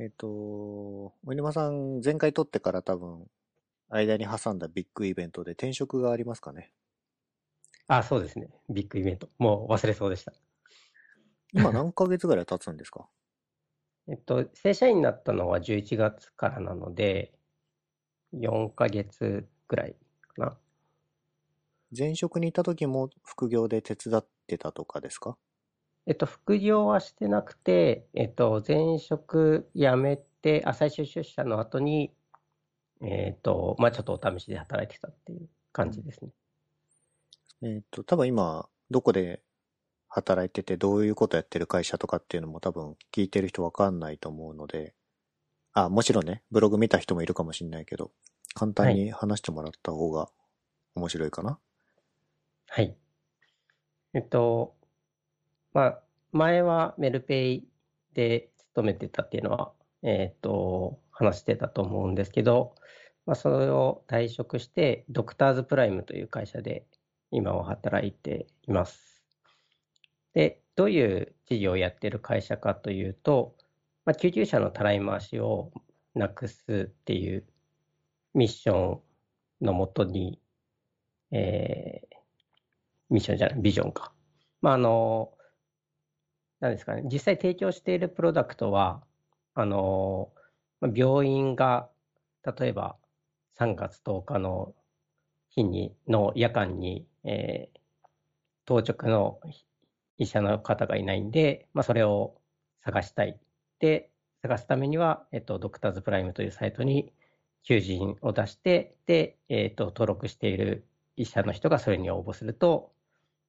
えっ、と、お沼さん、前回撮ってから多分、間に挟んだビッグイベントで転職がありますかね？あ、そうですね。ビッグイベント。もう忘れそうでした。今何ヶ月ぐらい経つんですか？えっと、正社員になったのは11月からなので、4ヶ月ぐらいかな。前職にいた時も副業で手伝ってたとかですか？えっと、副業はしてなくて、えっと、前職辞めて、あ、最終出社の後に、えっと、まあちょっとお試しで働いてたっていう感じですね。えっ、と、多分今、どこで働いてて、どういうことやってる会社とかっていうのも多分聞いてる人わかんないと思うので、あ、もちろんね、ブログ見た人もいるかもしれないけど、簡単に話してもらった方が面白いかな。はい。えっと、まあ、前はメルペイで勤めてたっていうのは、えっと、話してたと思うんですけど、まあ、それを退職して、ドクターズプライムという会社で今は働いています。で、どういう事業をやってる会社かというと、まあ、救急車のたらい回しをなくすっていうミッションのもとに、えーミッションじゃない、ビジョンか。まあ、あの、なんですかね、実際提供しているプロダクトは、あの、病院が、例えば3月10日の日に、の夜間に、えー当直の医者の方がいないんで、まあ、それを探したい。で、探すためには、えっと、ドクターズプライムというサイトに求人を出して、で、えっと、登録している医者の人がそれに応募すると、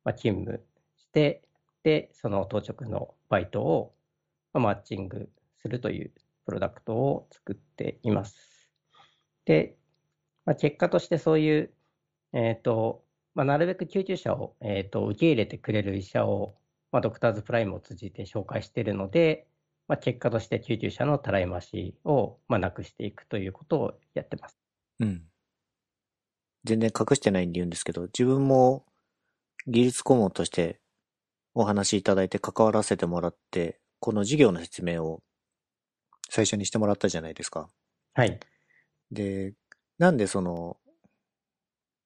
まあ、勤務して、で、その当直のバイトを、マッチングするというプロダクトを作っています。で、まあ、結果としてそういう、えっと、まあ、なるべく救急車を、えっと、受け入れてくれる医者を、まあ、ドクターズプライムを通じて紹介しているので、まあ、結果として救急車のたらい回しを、まあ、なくしていくということをやってます。うん。全然隠してないんで言うんですけど、自分も技術顧問としてお話しいただいて関わらせてもらって、この事業の説明を最初にしてもらったじゃないですか。はい。で、なんでその、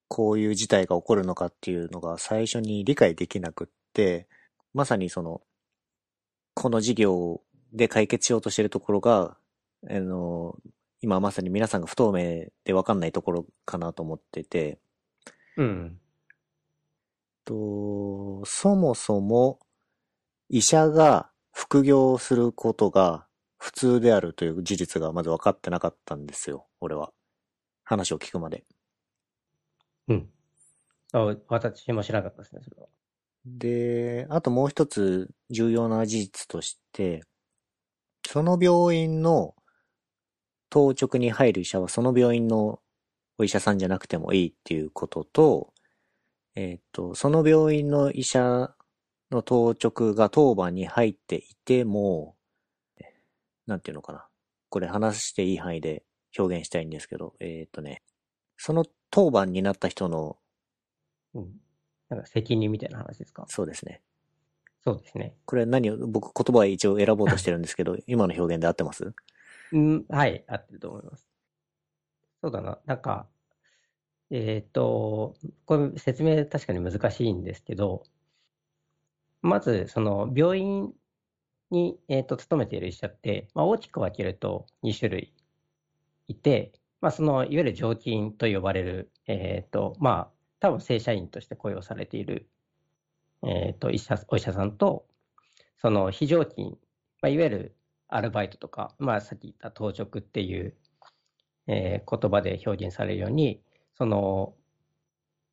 こういう事態が起こるのかっていうのが最初に理解できなくって、まさにその、この事業で解決しようとしているところが、あの、今まさに皆さんが不透明でわかんないところかなと思ってて、うん。と、そもそも医者が副業することが普通であるという事実がまず分かってなかったんですよ、俺は。話を聞くまで。うん。あ私も知らなかったですね、それは。で、あともう一つ重要な事実として、その病院の当直に入る医者はその病院のお医者さんじゃなくてもいいっていうことと、えっ、と、その病院の医者の当直が当番に入っていても、なんていうのかな。これ話していい範囲で表現したいんですけど、えっ、とね、その当番になった人の、うん。なんか責任みたいな話ですか？そうですね。そうですね。これ何を、僕言葉は一応選ぼうとしてるんですけど、今の表現で合ってます？うん、はい、合ってると思います。そうだな、なんか、えっと、これ説明確かに難しいんですけど、まず、その病院に、えっと、勤めている医者って、まあ、大きく分けると2種類いて、まあ、その、いわゆる常勤と呼ばれる、えっと、まあ、多分正社員として雇用されている、えっと、医者、お医者さんと、その非常勤、まあ、いわゆるアルバイトとか、まあ、さっき言った当直っていう、えー言葉で表現されるように、その、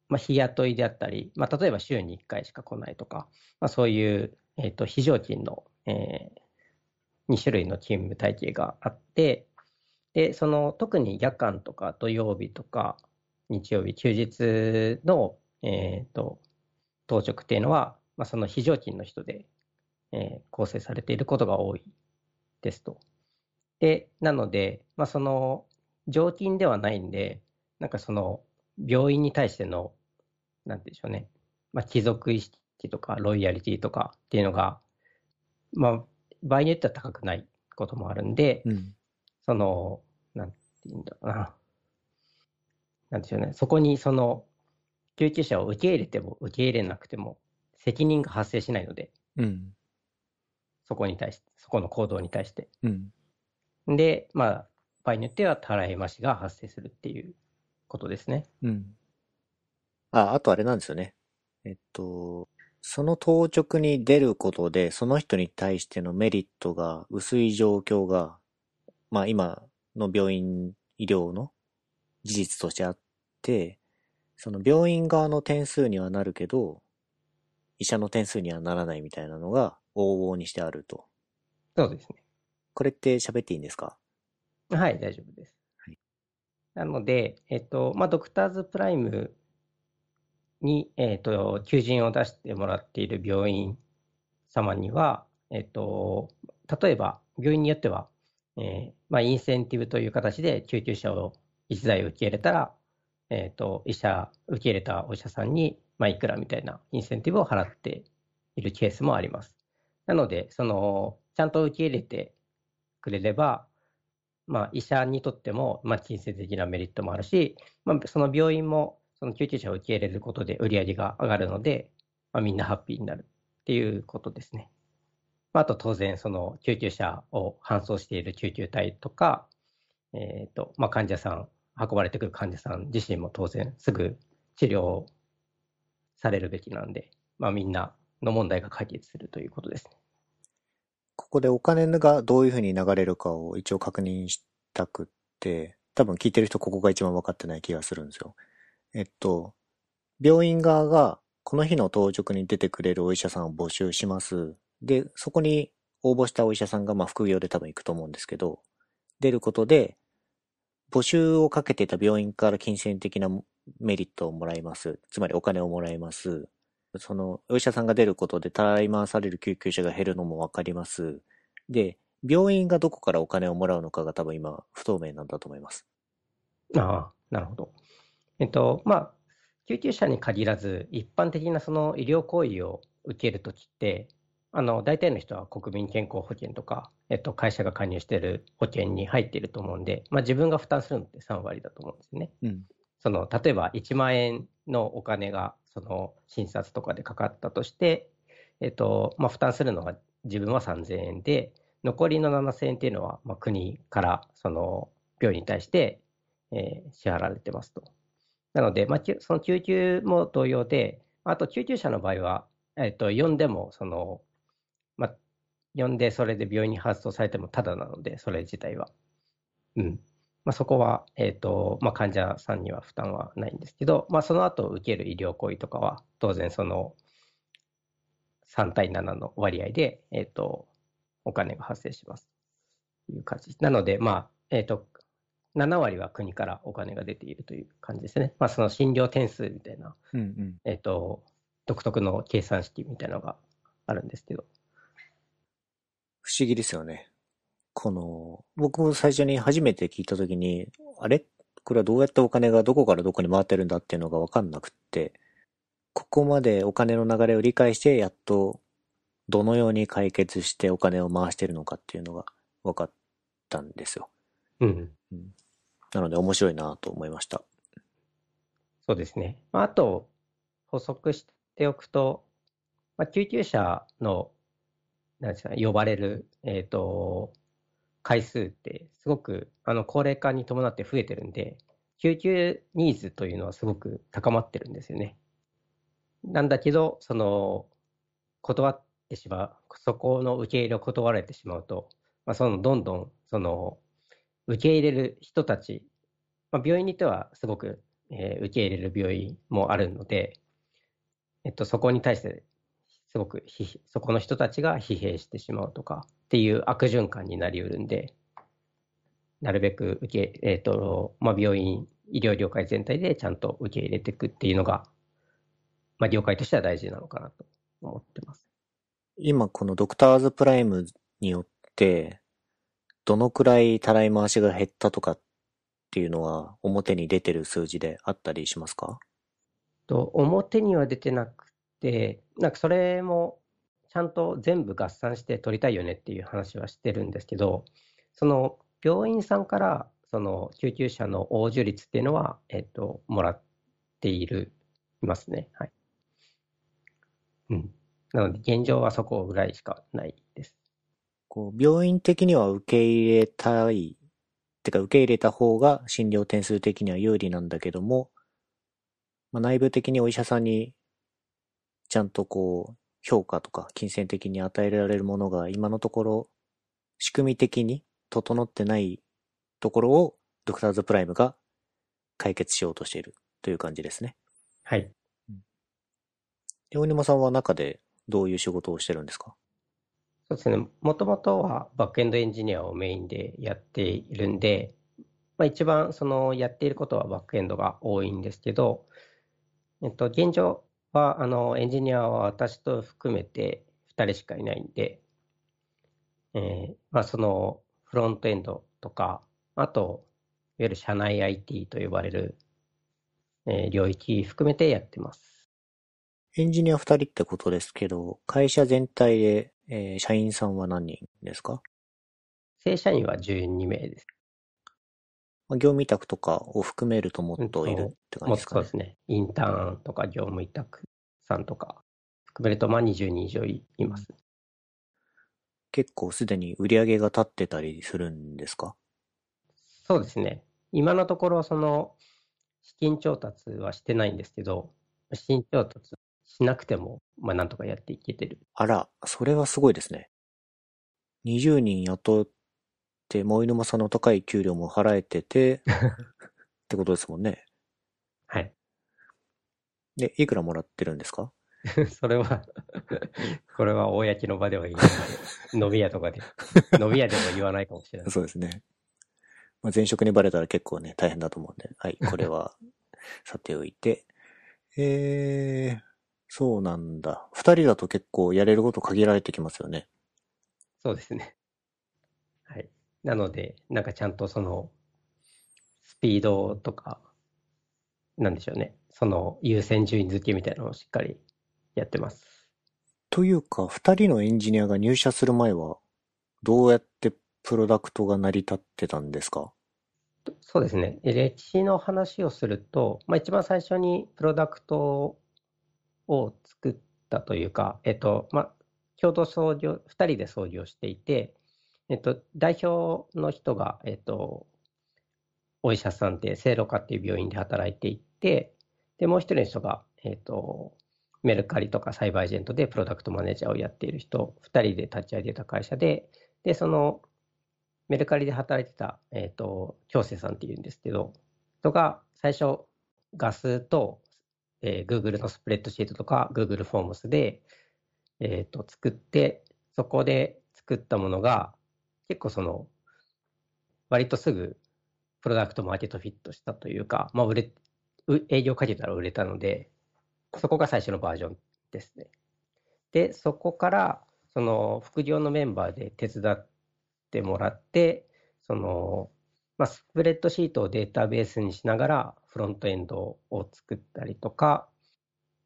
まあ、日雇いであったり、まあ、例えば週に1回しか来ないとか、まあ、そういう、えっと非常勤の、え2種類の勤務体系があって、で、その特に夜間とか土曜日とか日曜日、休日の、えっと当直っていうのは、まあ、その非常勤の人で、えー構成されていることが多いですと。で、なので、まあ、その常勤ではないんで、なんかその病院に対しての、なんて言うんでしょうね、まあ、貴族意識とかロイヤリティとかっていうのが、まあ、場合によっては高くないこともあるんで、うん。その、なんて言うんだろうな。なんでしょうね。そこにその、救急車を受け入れても受け入れなくても、責任が発生しないので、うん。そこに対して、そこの行動に対して。うん。で、まあ、場合によっては、たらいましが発生するっていうことですね。うん。あ、あとあれなんですよね。えっと、その当直に出ることで、その人に対してのメリットが薄い状況が、まあ今の病院医療の事実としてあって、その病院側の点数にはなるけど、医者の点数にはならないみたいなのが往々にしてあると。そうですね。これって喋っていいんですか？はい、大丈夫です。なので、えっと、まあ、ドクターズプライムに、えっと、求人を出してもらっている病院様には、えっと、例えば、病院によっては、えーまあ、インセンティブという形で救急車を一台受け入れたら、えっと、医者、受け入れたお医者さんに、まあ、いくらみたいなインセンティブを払っているケースもあります。なので、その、ちゃんと受け入れてくれれば、まあ、医者にとっても、まあ、金銭的なメリットもあるし、まあ、その病院もその救急車を受け入れることで売り上げが上がるので、まあ、みんなハッピーになるっていうことですね。まあ、あと当然、その救急車を搬送している救急隊とか、えっと、まあ、患者さん、運ばれてくる患者さん自身も当然すぐ治療されるべきなんで、まあ、みんなの問題が解決するということですね。ここでお金がどういうふうに流れるかを一応確認したくって、多分聞いてる人ここが一番分かってない気がするんですよ。えっと、病院側がこの日の当直に出てくれるお医者さんを募集します。で、そこに応募したお医者さんがまあ副業で多分行くと思うんですけど、出ることで、募集をかけていた病院から金銭的なメリットをもらいます。つまりお金をもらいます。その、お医者さんが出ることでたらい回される救急車が減るのもわかります。で、病院がどこからお金をもらうのかが多分今不透明なんだと思います。ああ、なるほど。えっと、まあ、救急車に限らず、一般的なその医療行為を受けるときって、あの、大体の人は国民健康保険とか、えっと、会社が加入している保険に入っていると思うんで、まあ、自分が負担するのって3割だと思うんですね。うん。その、例えば1万円のお金が、その、診察とかでかかったとして、えっと、まあ、負担するのが自分は3000円で、残りの7000円っていうのは、まあ、国から、その、病院に対して、えー支払われてますと。なので、まあ、その救急も同様で、あと救急車の場合は、えっと、呼んでも、その、まあ、呼んでそれで病院に搬送されてもただなので、それ自体は。うん。まあ、そこは、えっと、まあ、患者さんには負担はないんですけど、まあ、その後受ける医療行為とかは、当然その、3対7の割合で、えっと、お金が発生します。という感じ。なので、まあ、えっと、7割は国からお金が出ているという感じですね。まあ、その診療点数みたいな、うんうん。えっと、独特の計算式みたいなのがあるんですけど。不思議ですよね。この、僕も最初に初めて聞いたときに、あれ？これはどうやってお金がどこからどこに回ってるんだっていうのがわかんなくって、ここまでお金の流れを理解して、やっとどのように解決してお金を回してるのかっていうのが分かったんですよ。うん。なので面白いなと思いました。そうですね。まああと、補足しておくと、まあ、救急車の、なんですかね、呼ばれる、えっと、回数って、すごく、あの、高齢化に伴って増えてるんで、救急ニーズというのはすごく高まってるんですよね。なんだけど、その、断ってしまう、そこの受け入れを断られてしまうと、まあ、その、どんどん、その、受け入れる人たち、まあ、病院にてはすごくえー受け入れる病院もあるので、えっと、そこに対して、すごく疲そこの人たちが疲弊してしまうとかっていう悪循環になりうるんで、なるべく受け、えっと、まあ、病院、医療業界全体でちゃんと受け入れていくっていうのが、まあ、業界としては大事なのかなと思ってます。今このドクターズプライムによって、どのくらいたらい回しが減ったとかっていうのは表に出てる数字であったりしますか？と表には出てなくて、なんかそれもちゃんと全部合算して取りたいよねっていう話はしてるんですけど、その病院さんからその救急車の応受率っていうのは、えっと、もらっている、いますね。はい。うん。なので、現状はそこぐらいしかないです。こう、病院的には受け入れたい、ってか受け入れた方が診療点数的には有利なんだけども、まあ、内部的にお医者さんにちゃんとこう、評価とか金銭的に与えられるものが今のところ仕組み的に整ってないところをドクターズプライムが解決しようとしているという感じですね。はい。大沼さんは中でどういう仕事をしてるんですか？そうですね。もともとはバックエンドエンジニアをメインでやっているんで、まあ、一番そのやっていることはバックエンドが多いんですけど、えっと、現状は、あの、エンジニアは私と含めて2人しかいないんで、えー、まあ、そのフロントエンドとか、あと、いわゆる社内 IT と呼ばれる、えー、領域含めてやってます。エンジニア2人ってことですけど、会社全体で、えー、社員さんは何人ですか？正社員は12名です。業務委託とかを含めるともっといるって感じですかね。そうですね。インターンとか業務委託さんとか含めると、まあ20人以上います。結構すでに売り上げが立ってたりするんですか？そうですね。今のところ、その、資金調達はしてないんですけど、資金調達しなくても、まあなんとかやっていけてる。あら、それはすごいですね。20人雇って、もう沼さんの高い給料も払えてて、ってことですもんね。はい。で、いくらもらってるんですか？それは これは公の場では言いない飲み屋とかで。飲み屋でも言わないかもしれない。そうですね。まあ、前職にバレたら結構ね、大変だと思うんで、はい、これはさておいて。えー、そうなんだ。二人だと結構やれること限られてきますよね。そうですね。はい。なので、なんかちゃんとその、スピードとか、なんでしょうね。その優先順位付けみたいなのをしっかりやってます。というか、二人のエンジニアが入社する前は、どうやってプロダクトが成り立ってたんですか？そうですね。歴史の話をすると、まあ、一番最初にプロダクトを作ったというか、えっと、まあ、共同創業、二人で創業していて、えっと、代表の人が、えっと、お医者さんで、聖路科っていう病院で働いていて、で、もう一人の人が、えっと、メルカリとかサイバーエージェントでプロダクトマネージャーをやっている人、2人で立ち上げた会社で、で、そのメルカリで働いてた、えっ、ー、と、京瀬さんっていうんですけど、人が最初、ガスと、えー、Google のスプレッドシートとか Google フォームスで、えっ、ー、と、作って、そこで作ったものが、結構その、割とすぐプロダクトマーケットフィットしたというか、まあ、売れ、営業かけたら売れたので、そこが最初のバージョンですね。で、そこから、その副業のメンバーで手伝ってもらって、その、まあ、スプレッドシートをデータベースにしながらフロントエンドを作ったりとか、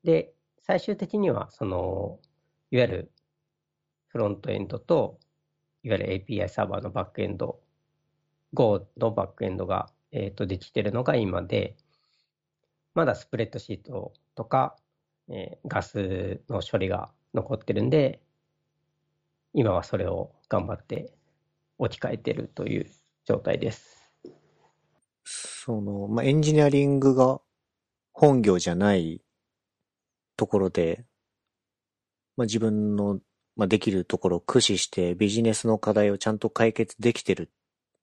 で、最終的には、その、いわゆるフロントエンドと、いわゆる API サーバーのバックエンド、Go のバックエンドが、え、ー、と、できてるのが今で、まだスプレッドシートとか、えー、ガスの処理が残ってるんで、今はそれを頑張って置き換えてるという状態です。その、まあ、エンジニアリングが本業じゃないところで、まあ、自分の、まあ、できるところを駆使してビジネスの課題をちゃんと解決できてる。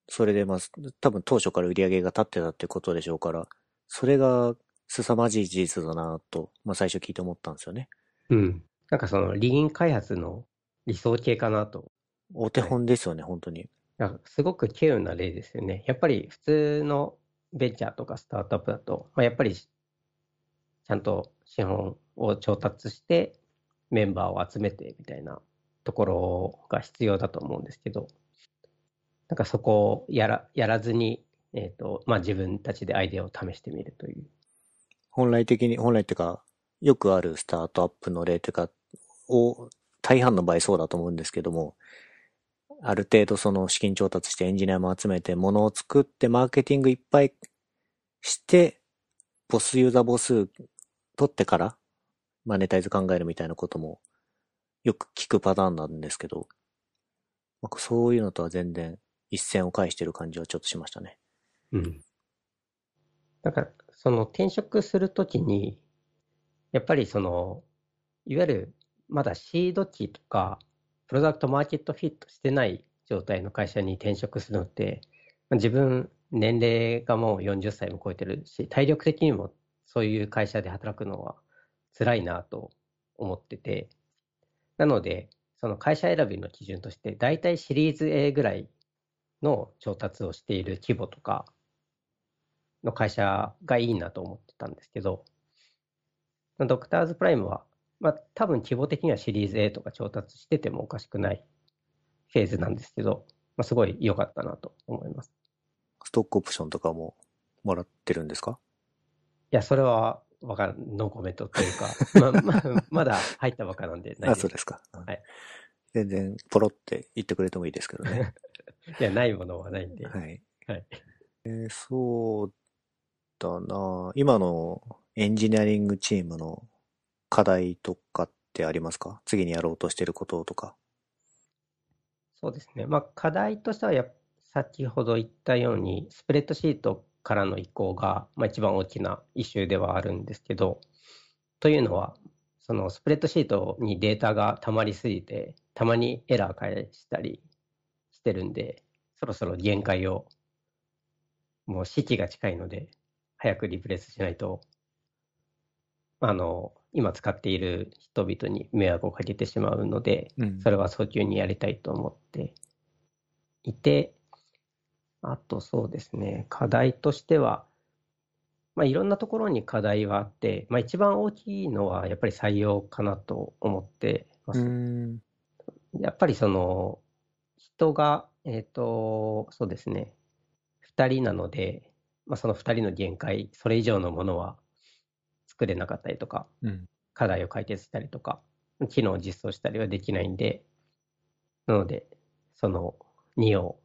それで、まあ、多分当初から売り上げが立ってたってことでしょうから、それが凄まじい事実だなと、まあ最初聞いて思ったんですよね。うん。なんかその、リーン開発の理想形かなと。お手本ですよね、はい、本当に。すごく稀有な例ですよね。やっぱり普通のベンチャーとかスタートアップだと、まあ、やっぱりちゃんと資本を調達してメンバーを集めてみたいなところが必要だと思うんですけど、なんかそこをやらやらずに、えーとまあ、自分たちでアイデアを試してみるという。本来的に、本来っていうか、よくあるスタートアップの例というか、を大半の場合そうだと思うんですけども、ある程度その資金調達してエンジニアも集めて、ものを作ってマーケティングいっぱいして、ボスユーザー母数取ってからマネタイズ考えるみたいなこともよく聞くパターンなんですけど、まあ、そういうのとは全然一線を返してる感じはちょっとしましたね。うん。なんか、その転職するときに、やっぱりその、いわゆるまだシード期とか、プロダクトマーケットフィットしてない状態の会社に転職するのって、自分、年齢がもう40歳も超えてるし、体力的にもそういう会社で働くのは辛いなと思ってて、なので、その会社選びの基準として、大体シリーズ A ぐらいの調達をしている規模とかの会社がいいなと思ってたんですけど、ドクターズプライムは、まあ多分規模的にはシリーズ A とか調達しててもおかしくないフェーズなんですけど、まあ、すごい良かったなと思います。ストックオプションとかももらってるんですか？いや、それはわかん、ノーコメントというか、まままだ入ったばかなんでないあ、そうですか。はい。全然、ポロって言ってくれてもいいですけどね。いや、ないものはないんで。はい。はい。えー、そうだな今のエンジニアリングチームの課題とかってありますか？次にやろうとしてることとか。そうですね。まあ、課題としてはや、先ほど言ったように、スプレッドシートからの移行が、まあ、一番大きなイシューではあるんですけど、というのは、そのスプレッドシートにデータが溜まりすぎて、たまにエラー返したりしてるんで、そろそろ限界を、もう時期が近いので、早くリプレイスしないと、あの、今使っている人々に迷惑をかけてしまうので、うん、それは早急にやりたいと思っていて、あとそうですね、課題としては、まあ、いろんなところに課題はあって、まあ、一番大きいのはやっぱり採用かなと思ってます。やっぱりその人が、えっ、ー、と、そうですね、2人なので、まあ、その2人の限界、それ以上のものは作れなかったりとか、うん、課題を解決したりとか、機能を実装したりはできないんで、なので、その2を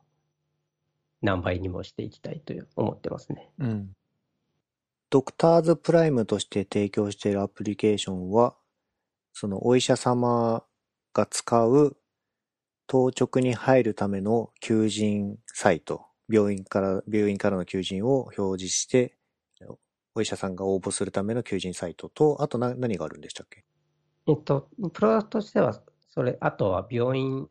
何倍にもしていきたいと思ってますね。うん。ドクターズプライムとして提供しているアプリケーションは、そのお医者様が使う当直に入るための求人サイト、病院から、病院からの求人を表示して、お医者さんが応募するための求人サイトと、あと何何があるんでしたっけ？えっと、プロダクトとしては、それ、あとは病院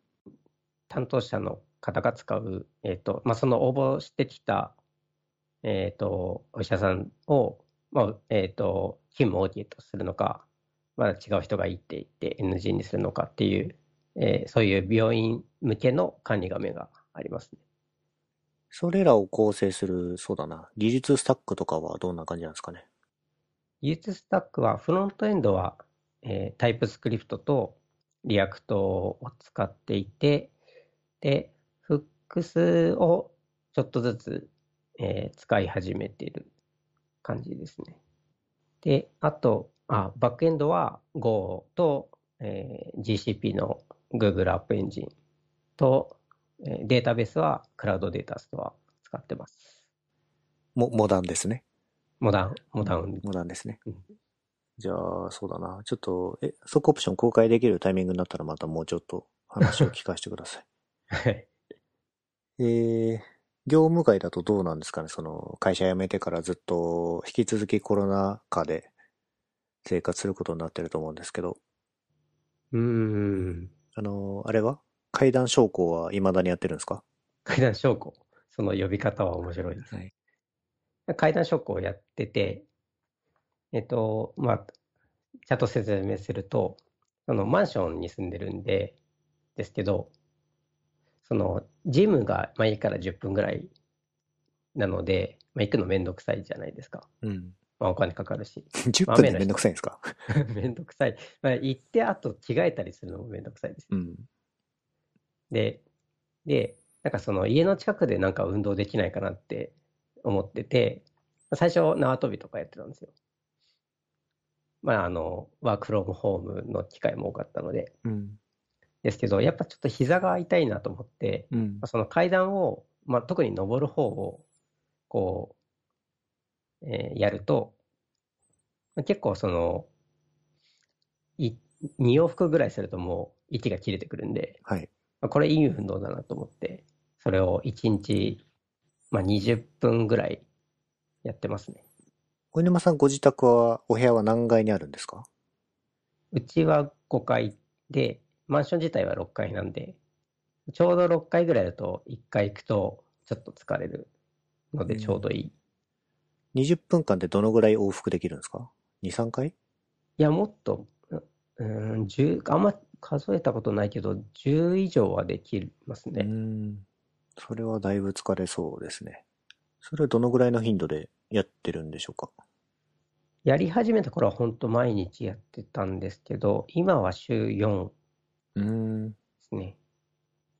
担当者の方が使う、えっ、と、まあ、その応募してきた、えっ、と、お医者さんを、まあ、えっ、と、勤務 OK とするのか、まだ違う人がいいって言って NG にするのかっていう、えー、そういう病院向けの管理画面がありますね。それらを構成する、そうだな、技術スタックとかはどんな感じなんですかね？技術スタックは、フロントエンドは、えー、 TypeScript と React を使っていて、で、X をちょっとずつ、えー、使い始めている感じですね。で、あと、あバックエンドは Go と、えー、GCP の Google アップエンジンと、えー、データベースはクラウドデータストア使ってます。モモダンですね。モダン、モダン。モダンですね。うん、じゃあ、そうだな。ちょっと、え、即オプション公開できるタイミングになったらまたもうちょっと話を聞かせてください。はい。えー、業務外だとどうなんですかね？その、会社辞めてからずっと引き続きコロナ禍で生活することになってると思うんですけど。うん。あの、あれは？階段昇降は未だにやってるんですか？階段昇降。その呼び方は面白いです。はい、階段昇降をやってて、えっと、まあ、ちゃんと説明すると、そのマンションに住んでるんで、ですけど、その、ジムが、まあ、家から10分ぐらいなので、まあ、行くのめんどくさいじゃないですか。うん。まあ、お金かかるし。10分でめんどくさいんですか？めんどくさい。まあ、行って、あと着替えたりするのもめんどくさいです。うん。で、で、なんかその家の近くでなんか運動できないかなって思ってて、最初縄跳びとかやってたんですよ。まあ、あの、ワークフロムホームの機会も多かったので。うん。ですけど、やっぱちょっと膝が痛いなと思って、うん。その階段を、まあ、特に登る方を、こう、えーやると、結構その、い、2往復ぐらいするともう息が切れてくるんで、はい。まあこれいい運動だなと思って、それを1日、まあ、20分ぐらいやってますね。小沼さんご自宅は、お部屋は何階にあるんですか？うちは5階で、マンション自体は6階なんで、ちょうど6階ぐらいだと1階行くとちょっと疲れるのでちょうどいい。?20 分間でどのぐらい往復できるんですか ?2、3回？いや、もっと、うーん、10、あんま数えたことないけど、10以上はできますね。ん。それはだいぶ疲れそうですね。それはどのぐらいの頻度でやってるんでしょうか？やり始めた頃は本当毎日やってたんですけど、今は週4でうーん。すね。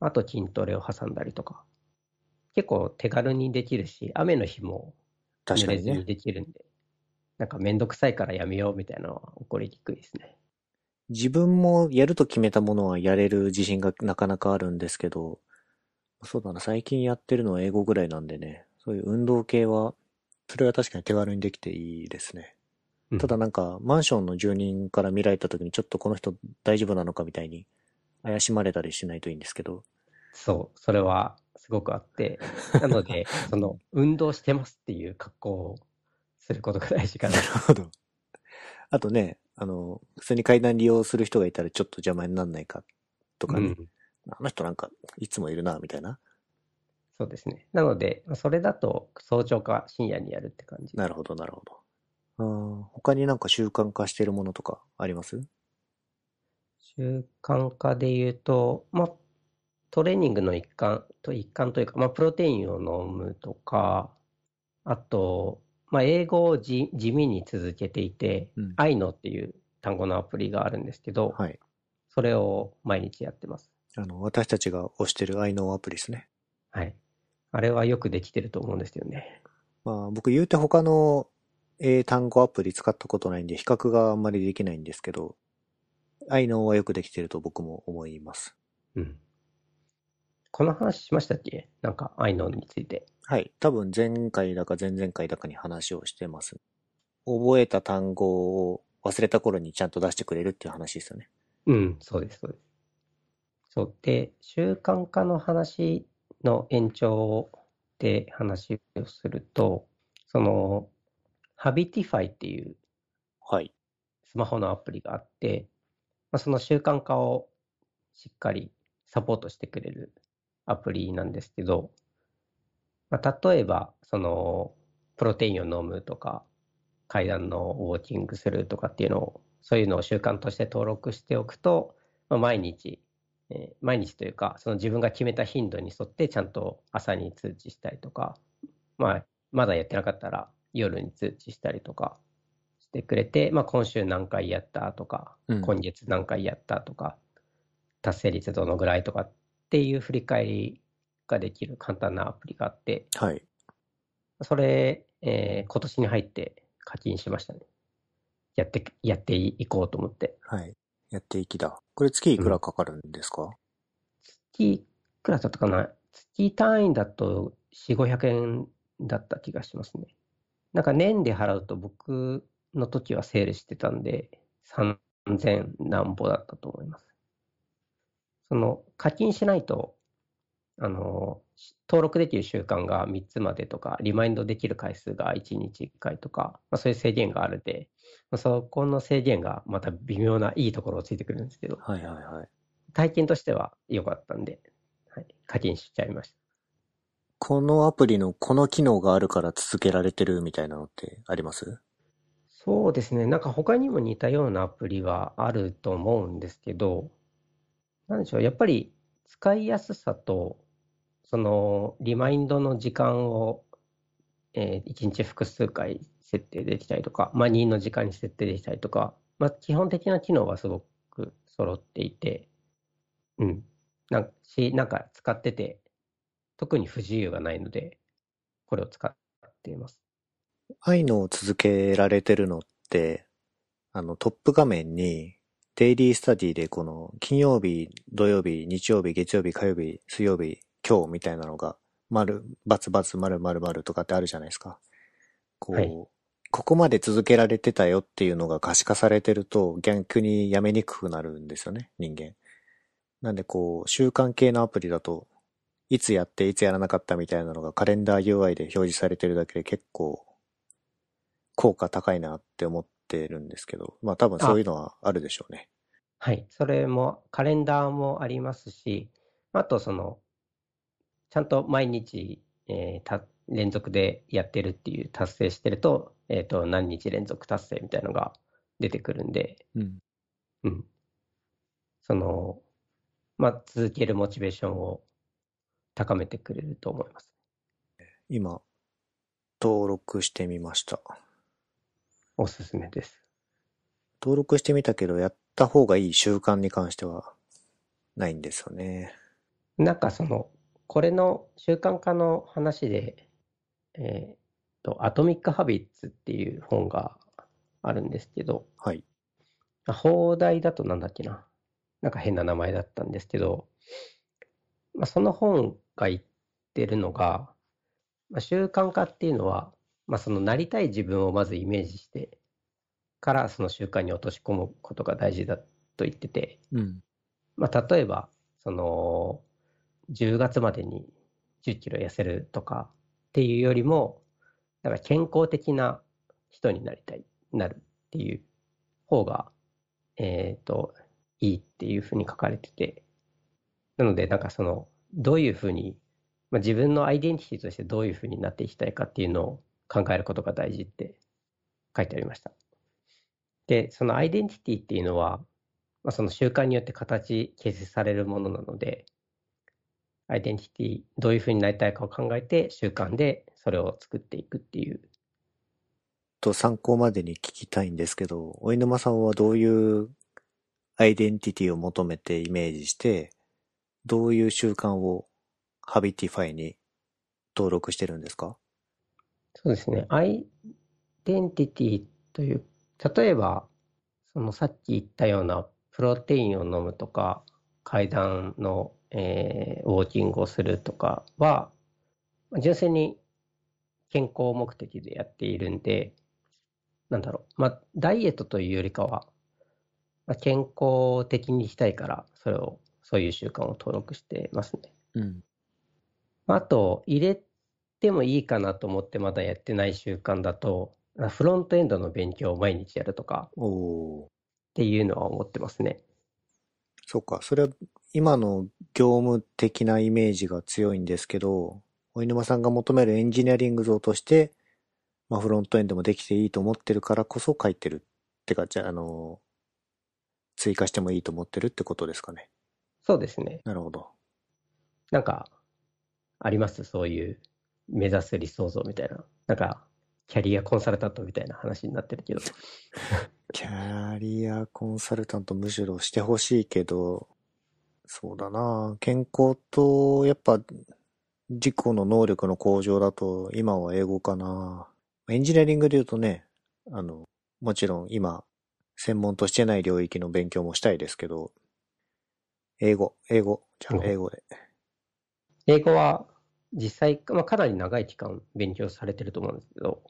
あと筋トレを挟んだりとか。結構手軽にできるし、雨の日も確かにね濡れずに。できるんで、なんかめんどくさいからやめようみたいなのは起こりにくいですね。自分もやると決めたものはやれる自信がなかなかあるんですけど、そうだな、最近やってるのは英語ぐらいなんでね、そういう運動系は、それは確かに手軽にできていいですね。うんただなんか、マンションの住人から見られた時にちょっとこの人大丈夫なのかみたいに怪しまれたりしないといいんですけど、そう、それはすごくあって、なので、その、運動してますっていう格好をすることが大事かなな。るほど。あとね、あの、普通に階段利用する人がいたらちょっと邪魔にならないかとかね、うん、あの人なんかいつもいるな、みたいな。そうですね。なので、まあそれだと早朝か深夜にやるって感じ。なるほど、なるほど。他になんか習慣化してるものとかあります？習慣化で言うと、まあ、トレーニングの一環と一環というか、まあ、プロテインを飲むとか、あと、まあ、英語をじ地味に続けていて、うんアイノっていう単語のアプリがあるんですけど、はい。それを毎日やってます。あの、私たちが推してる愛のアプリですね。はい。あれはよくできてると思うんですよね。まあ僕言うて他の英単語アプリ使ったことないんで比較があんまりできないんですけど、愛のはよくできてると僕も思います。うん。この話しましたっけ？なんか、アイノについて。はい。多分前回だか前々回だかに話をしてます。覚えた単語を忘れた頃にちゃんと出してくれるっていう話ですよね。うん、そうです、そうです。そう。で、習慣化の話の延長で話をすると、その、 Habitify っていうはい。スマホのアプリがあって、まあ、その習慣化をしっかりサポートしてくれるアプリなんですけど、まあ、例えば、その、プロテインを飲むとか、階段のウォーキングするとかっていうのを、そういうのを習慣として登録しておくと、まあ、毎日、えー毎日というか、その自分が決めた頻度に沿ってちゃんと朝に通知したりとか、まあ、まだやってなかったら夜に通知したりとかしてくれて、まあ、今週何回やったとか、うん今月何回やったとか、達成率どのぐらいとかっていう振り返りができる簡単なアプリがあって、はい。それ、えー今年に入って課金しましたね。やって、やっていこうと思って。はい。やっていきだ。これ月いくらかかるんですか、月いくらだったかな月単位だと4、500円だった気がしますね。なんか年で払うと僕の時はセールしてたんで、3000何ぼだったと思います。その課金しないと、あの、し登録できる習慣が3つまでとか、リマインドできる回数が1日1回とか、まあ、そういう制限があるんで、まあそこの制限がまた微妙ないいところをついてくるんですけど、はいはいはい。体験としては良かったんで、はい、課金しちゃいました。このアプリのこの機能があるから続けられてるみたいなのってあります？そうですね。なんか他にも似たようなアプリはあると思うんですけど、なんでしょう。やっぱり使いやすさと、そのリマインドの時間を、え1日複数回設定できたりとか、まあ、任の時間に設定できたりとか、まあ、基本的な機能はすごく揃っていて、うん。なんし、なんか使ってて、特に不自由がないので、これを使っています。愛のを続けられてるのって、あのトップ画面にデイリースタディでこの金曜日、土曜日、日曜日、月曜日、火曜日、水曜日、今日みたいなのが、丸、バツバツ、丸丸丸とかってあるじゃないですか。こう、はいここまで続けられてたよっていうのが可視化されてると逆にやめにくくなるんですよね、人間。なんでこう、習慣系のアプリだと、いつやっていつやらなかったみたいなのがカレンダー UI で表示されてるだけで結構効果高いなって思ってるんですけど、まあ多分そういうのはあるでしょうね。はい。それも、カレンダーもありますし、あと、その、ちゃんと毎日、えーた連続でやってるっていう達成してると、えっと、何日連続達成みたいなのが出てくるんで、うん。うん。その、まあ、続けるモチベーションを高めてくれると思います。今、登録してみました。おすすめです。登録してみたけど、やった方がいい習慣に関してはないんですよね。なんかその、これの習慣化の話で、えーっと、アトミック・ハビッツっていう本があるんですけど、はい。あ放題だとなんだっけな。なんか変な名前だったんですけど、まあ、その本が言ってるのが、まあ、習慣化っていうのは、まあ、そのなりたい自分をまずイメージしてからその習慣に落とし込むことが大事だと言ってて、うん。まあ、例えば、その、10月までに10キロ痩せるとかっていうよりも、なんか健康的な人になりたい、なるっていう方が、えっと、いいっていうふうに書かれてて、なので、なんかその、どういうふうに、まあ、自分のアイデンティティとしてどういうふうになっていきたいかっていうのを考えることが大事って書いてありました。で、そのアイデンティティっていうのは、まあ、その習慣によって形形成されるものなので、アイデンティティ、どういうふうになりたいかを考えて、習慣でそれを作っていくっていう。と参考までに聞きたいんですけど、お沼さんはどういうアイデンティティを求めてイメージして、どういう習慣を Habitify に登録してるんですか？そうですね。アイデンティティという、例えば、そのさっき言ったようなプロテインを飲むとか、階段の、えーウォーキングをするとかは、まあ純粋に健康目的でやっているんで、なんだろう、まあ、ダイエットというよりかは、まあ、健康的にしたいから、それを、そういう習慣を登録してますね。うん。まああと、入れてもいいかなと思ってまだやってない習慣だと、あフロントエンドの勉強を毎日やるとか。っていうのは思ってますね。そうか。それは今の業務的なイメージが強いんですけど、お沼さんが求めるエンジニアリング像として、まあフロントエンドもできていいと思ってるからこそ書いてるってか、じゃあ、あの、追加してもいいと思ってるってことですかね。そうですね。なるほど。なんか、あります？そういう目指す理想像みたいな。なんか、キャリアコンサルタントみたいな話になってるけど。キャリアコンサルタントむしろしてほしいけど、そうだな健康と、やっぱ、自己の能力の向上だと、今は英語かなエンジニアリングで言うとね、あの、もちろん今、専門としてない領域の勉強もしたいですけど、英語、英語、じゃあうん英語で。英語は実際、まあ、かなり長い期間勉強されてると思うんですけど、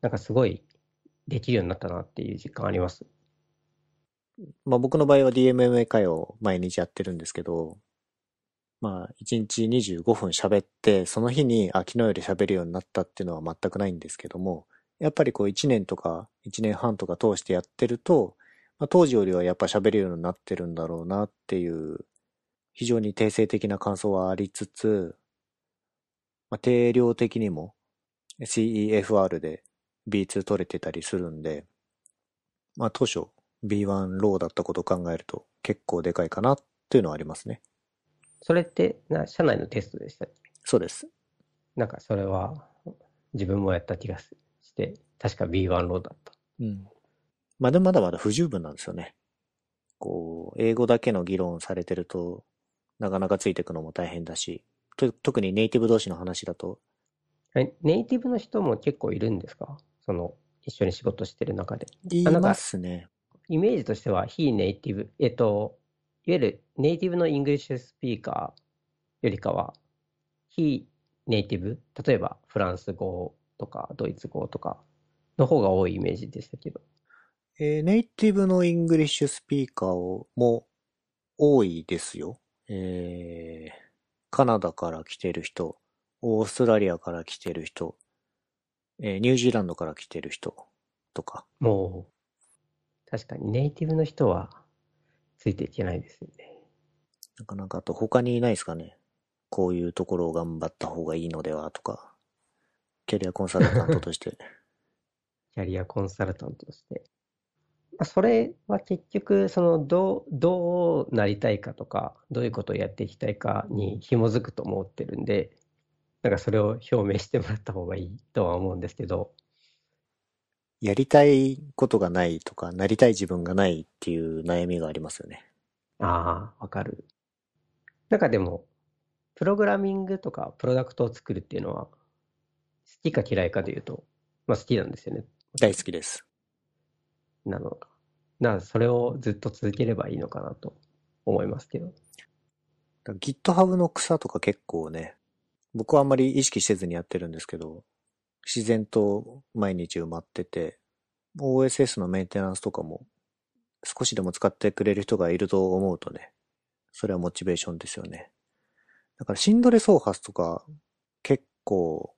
なんかすごいできるようになったなっていう実感あります。まあ僕の場合は DMMA 会を毎日やってるんですけど、まあ1日25分喋って、その日に、あ、昨日より喋るようになったっていうのは全くないんですけども、やっぱりこう1年とか1年半とか通してやってると、まあ、当時よりはやっぱ喋るようになってるんだろうなっていう、非常に定性的な感想はありつつ、まあ、定量的にも CEFR で B2 取れてたりするんで、まあ当初 B1 ローだったことを考えると結構でかいかなっていうのはありますね。それってな社内のテストでしたっけ？そうです。なんかそれは自分もやった気がして、確か B1 ローだった。うん。まあでもまだまだ不十分なんですよね。こう、英語だけの議論されてると、なかなかついていくのも大変だし、と特にネイティブ同士の話だと、えネイティブの人も結構いるんですか？その、一緒に仕事してる中で。いますね。イメージとしては非ネイティブ、えっと、いわゆるネイティブの English speaker よりかは、非ネイティブ、例えばフランス語とかドイツ語とかの方が多いイメージでしたけど。えーネイティブの English speaker も多いですよ。えーカナダから来てる人、オーストラリアから来てる人、えーニュージーランドから来てる人とか。もう、確かにネイティブの人はついていけないですよね。なかなかあと他にいないですかね。こういうところを頑張った方がいいのではとか。キャリアコンサルタントとして。キャリアコンサルタントとして。まあそれは結局、その、どう、どうなりたいかとか、どういうことをやっていきたいかに紐づくと思ってるんで、なんかそれを表明してもらった方がいいとは思うんですけど、やりたいことがないとか、なりたい自分がないっていう悩みがありますよね。ああ、わかる。なんかでも、プログラミングとかプロダクトを作るっていうのは、好きか嫌いかで言うと、まあ好きなんですよね。大好きです。なのか。な、それをずっと続ければいいのかなと思いますけど。GitHub の草とか結構ね、僕はあんまり意識せずにやってるんですけど、自然と毎日埋まってて、OSS のメンテナンスとかも少しでも使ってくれる人がいると思うとね、それはモチベーションですよね。だからシンドレソーハスとか結構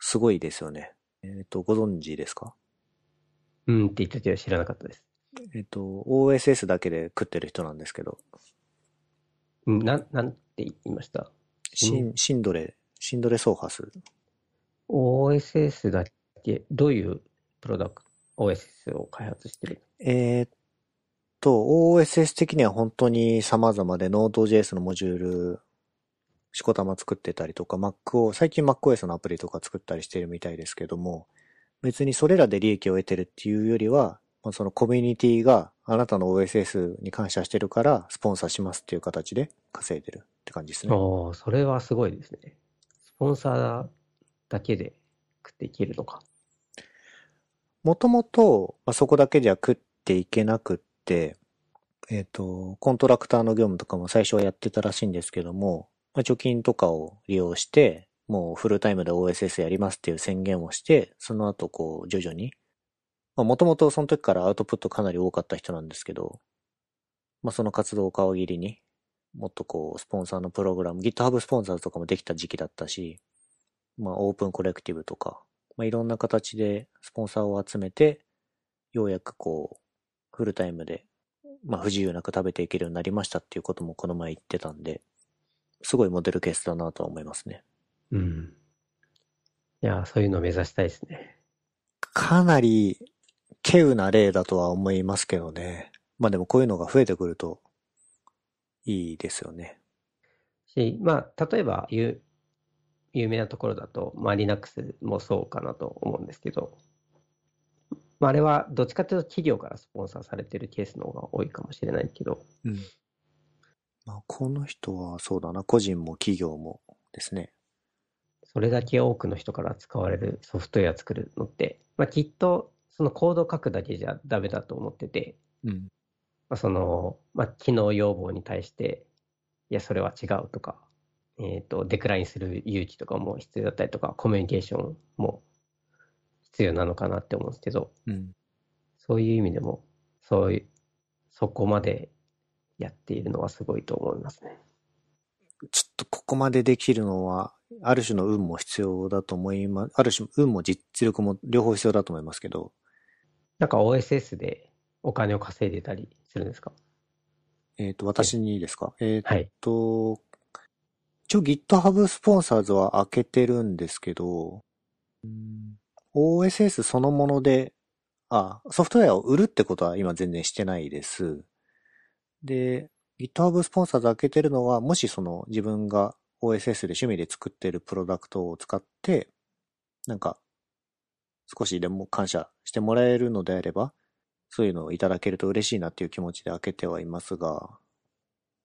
すごいですよね。えっ、と、ご存知ですか？うんって言ったけど知らなかったです。えっ、と、OSS だけで食ってる人なんですけど、うんなん、なんて言いました？シンシンドレ、シンドレソーハス ?OSS だけ、どういうプロダクト、OSS を開発してる？えーっと、OSS 的には本当に様々で Node.js のモジュール、しこたま作ってたりとか、Mac を、最近 MacOS のアプリとか作ったりしてるみたいですけども、別にそれらで利益を得てるっていうよりは、まあそのコミュニティがあなたの OSS に感謝してるから、スポンサーしますっていう形で稼いでるって感じですね。おーそれはすごいですね。スポンサーだけで食っていけるのか。もともと、まあそこだけじゃ食っていけなくって、えっ、と、コントラクターの業務とかも最初はやってたらしいんですけども、まあ、貯金とかを利用して、もうフルタイムで OSS やりますっていう宣言をして、その後こう徐々に、まあもともとその時からアウトプットかなり多かった人なんですけど、まあその活動を皮切りに、もっとこうスポンサーのプログラム、GitHub スポンサーとかもできた時期だったし、まあオープンコレクティブとか、まあいろんな形でスポンサーを集めて、ようやくこう、フルタイムで、まあ不自由なく食べていけるようになりましたっていうこともこの前言ってたんで、すごいモデルケースだなとは思いますね。うん。いやー、そういうのを目指したいですね。かなり、稀有な例だとは思いますけどね。まあでもこういうのが増えてくると、いいですよね。し、まあ、例えば、有、有名なところだと、まあ、Linux もそうかなと思うんですけど、まあ、あれはどっちかというと企業からスポンサーされてるケースの方が多いかもしれないけど、うん。まあこの人はそうだな、個人も企業もですね。それだけ多くの人から使われるソフトウェア作るのって、まあ、きっとそのコード書くだけじゃダメだと思ってて、うん。まあ、その、まあ、機能要望に対して、いや、それは違うとか、えっと、デクラインする勇気とかも必要だったりとか、コミュニケーションも必要なのかなって思うんですけど、うん。そういう意味でも、そういう、そこまでやっているのはすごいと思いますね。ちょっとここまでできるのは、ある種の運も必要だと思います。ある種、運も実力も両方必要だと思いますけど、なんか OSS でお金を稼いでたりするんですか？えっ、と、私にですか？えっ、はい。と、一応 GitHub スポンサーズは開けてるんですけど、うん OSS そのもので、あ、ソフトウェアを売るってことは今全然してないです。で、GitHub スポンサーズ開けてるのは、もしその自分が OSS で趣味で作ってるプロダクトを使って、なんか、少しでも感謝してもらえるのであれば、そういうのをいただけると嬉しいなっていう気持ちで開けてはいますが、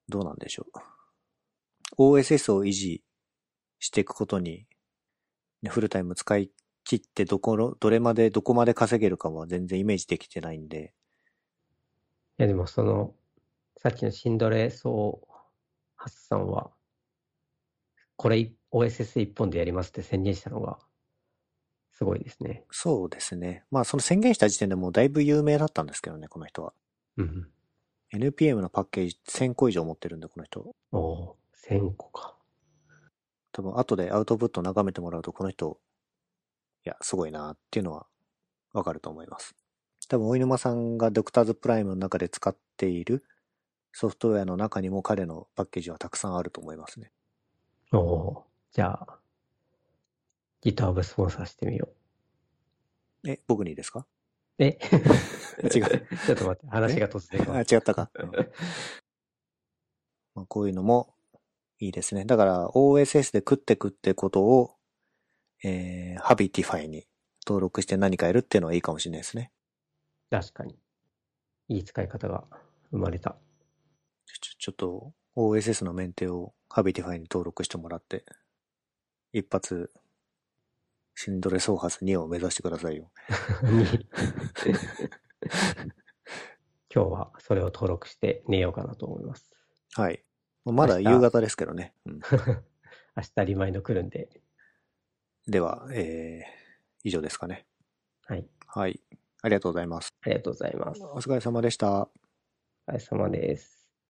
どうなんでしょう。OSS を維持していくことに、フルタイム使い切ってどこの、どれまで、どこまで稼げるかは全然イメージできてないんで、いや、でもその、さっきのシンドレソーハッサンは、これ OSS 一本でやりますって宣言したのが、すごいですね。そうですね。まあその宣言した時点でもうだいぶ有名だったんですけどね、この人は。うん。NPM のパッケージ1000個以上持ってるんで、この人。おおー、1000個か。多分後でアウトプット眺めてもらうと、この人、いや、すごいなっていうのはわかると思います。多分、大沼さんがドクターズプライムの中で使っているソフトウェアの中にも彼のパッケージはたくさんあると思いますね。おおー、じゃあ、GitHub スポンサーしてみよえ、僕にですか？う。え？違う。ちょっと待って、話が突然変あ、違ったか。うんまあ、こういうのもいいですね。だから OSS で食ってくってことを、えー、Habitify に登録して何かやるっていうのはいいかもしれないですね。確かに。いい使い方が生まれた。ちょ、ちょちょっと OSS のメンテを Habitify に登録してもらって、一発、シンドレソーハス2を目指してくださいよ。に 今日はそれを登録して寝ようかなと思います。はい。まだ夕方ですけどね。うん、明日リマインド来るんで。では、えー、以上ですかね。はい。はい。ありがとうございます。ありがとうございます。お疲れ様でした。お疲れ様です。